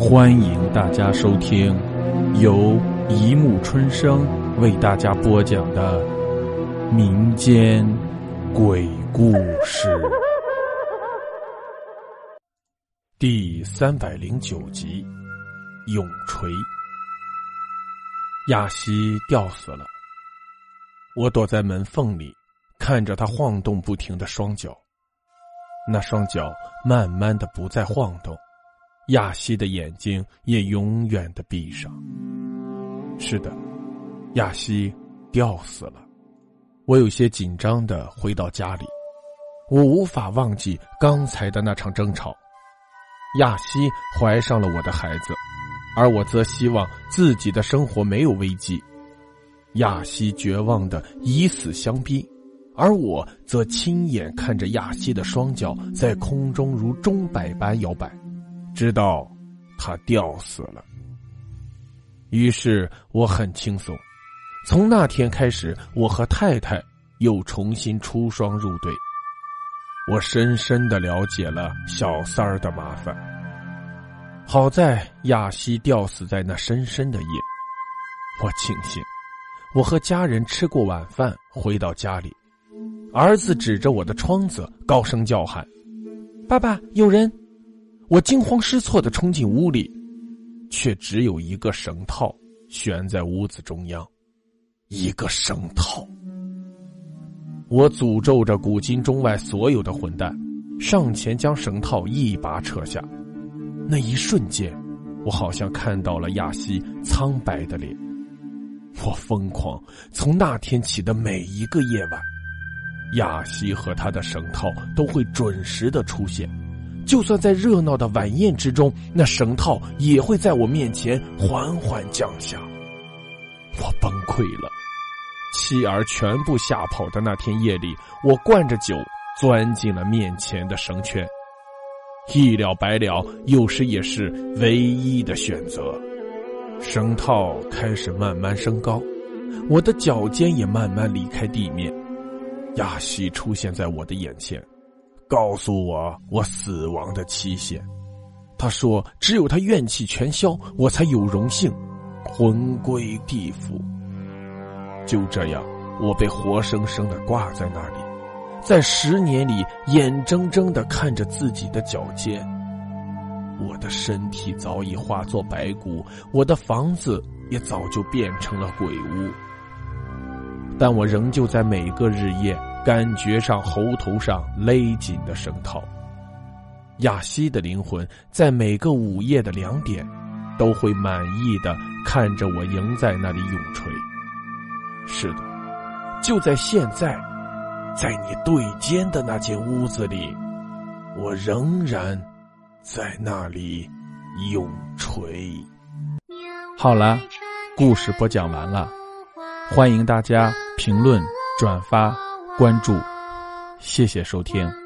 欢迎大家收听由一木春生为大家播讲的民间鬼故事第三百零九集《永垂》。亚西吊死了，我躲在门缝里，看着他晃动不停的双脚，那双脚慢慢的不再晃动。亚西的眼睛也永远的闭上。是的，亚西吊死了。我有些紧张的回到家里，我无法忘记刚才的那场争吵。亚西怀上了我的孩子，而我则希望自己的生活没有危机。亚西绝望的以死相逼，而我则亲眼看着亚西的双脚在空中如钟摆般摇摆。知道他吊死了，于是我很轻松。从那天开始，我和太太又重新出双入对。我深深的了解了小三儿的麻烦。好在亚西吊死在那深深的夜，我庆幸。我和家人吃过晚饭，回到家里，儿子指着我的窗子高声叫喊：“爸爸，有人！”我惊慌失措的冲进屋里，却只有一个绳套悬在屋子中央，一个绳套。我诅咒着古今中外所有的混蛋，上前将绳套一把扯下。那一瞬间，我好像看到了亚西苍白的脸。我疯狂，从那天起的每一个夜晚，亚西和他的绳套都会准时的出现。就算在热闹的晚宴之中，那绳套也会在我面前缓缓降下。我崩溃了。妻儿全部吓跑的那天夜里，我灌着酒钻进了面前的绳圈。一了百了，有时也是唯一的选择。绳套开始慢慢升高，我的脚尖也慢慢离开地面。亚西出现在我的眼前。告诉我我死亡的期限，他说：“只有他怨气全消，我才有荣幸魂归地府。”就这样，我被活生生的挂在那里，在十年里，眼睁睁的看着自己的脚尖。我的身体早已化作白骨，我的房子也早就变成了鬼屋，但我仍旧在每个日夜。感觉上喉头上勒紧的绳套，亚西的灵魂在每个午夜的两点，都会满意的看着我迎在那里永垂。是的，就在现在，在你对肩的那间屋子里，我仍然在那里永垂。好了，故事播讲完了，欢迎大家评论转发。关注，谢谢收听。